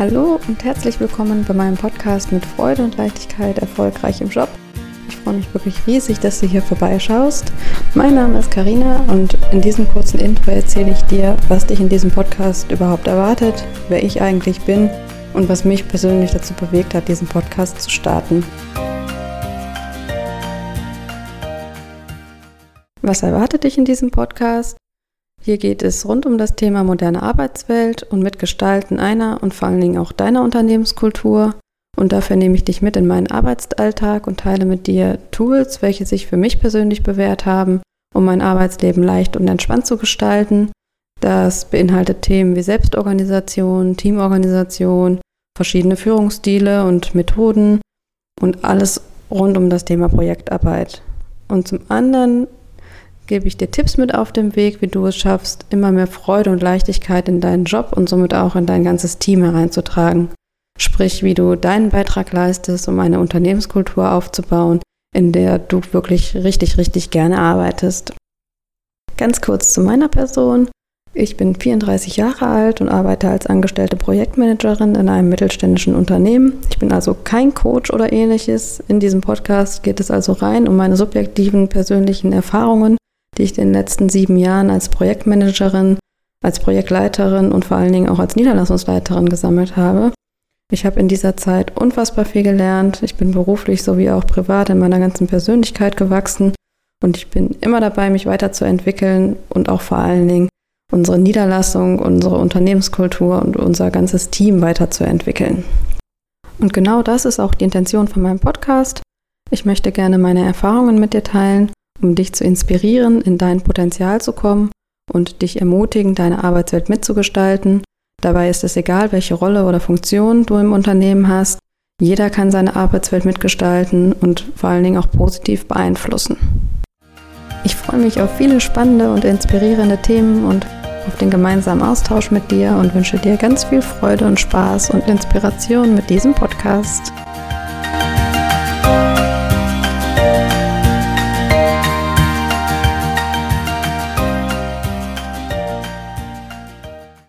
Hallo und herzlich willkommen bei meinem Podcast mit Freude und Leichtigkeit erfolgreich im Job. Ich freue mich wirklich riesig, dass du hier vorbeischaust. Mein Name ist Karina und in diesem kurzen Intro erzähle ich dir, was dich in diesem Podcast überhaupt erwartet, wer ich eigentlich bin und was mich persönlich dazu bewegt hat, diesen Podcast zu starten. Was erwartet dich in diesem Podcast? Hier geht es rund um das Thema moderne Arbeitswelt und Mitgestalten einer und vor allen Dingen auch deiner Unternehmenskultur. Und dafür nehme ich dich mit in meinen Arbeitsalltag und teile mit dir Tools, welche sich für mich persönlich bewährt haben, um mein Arbeitsleben leicht und entspannt zu gestalten. Das beinhaltet Themen wie Selbstorganisation, Teamorganisation, verschiedene Führungsstile und Methoden und alles rund um das Thema Projektarbeit. Und zum anderen gebe ich dir Tipps mit auf dem Weg, wie du es schaffst, immer mehr Freude und Leichtigkeit in deinen Job und somit auch in dein ganzes Team hereinzutragen. Sprich, wie du deinen Beitrag leistest, um eine Unternehmenskultur aufzubauen, in der du wirklich richtig, richtig gerne arbeitest. Ganz kurz zu meiner Person. Ich bin 34 Jahre alt und arbeite als angestellte Projektmanagerin in einem mittelständischen Unternehmen. Ich bin also kein Coach oder ähnliches. In diesem Podcast geht es also rein um meine subjektiven persönlichen Erfahrungen die ich in den letzten sieben Jahren als Projektmanagerin, als Projektleiterin und vor allen Dingen auch als Niederlassungsleiterin gesammelt habe. Ich habe in dieser Zeit unfassbar viel gelernt. Ich bin beruflich sowie auch privat in meiner ganzen Persönlichkeit gewachsen und ich bin immer dabei, mich weiterzuentwickeln und auch vor allen Dingen unsere Niederlassung, unsere Unternehmenskultur und unser ganzes Team weiterzuentwickeln. Und genau das ist auch die Intention von meinem Podcast. Ich möchte gerne meine Erfahrungen mit dir teilen um dich zu inspirieren, in dein Potenzial zu kommen und dich ermutigen, deine Arbeitswelt mitzugestalten. Dabei ist es egal, welche Rolle oder Funktion du im Unternehmen hast. Jeder kann seine Arbeitswelt mitgestalten und vor allen Dingen auch positiv beeinflussen. Ich freue mich auf viele spannende und inspirierende Themen und auf den gemeinsamen Austausch mit dir und wünsche dir ganz viel Freude und Spaß und Inspiration mit diesem Podcast.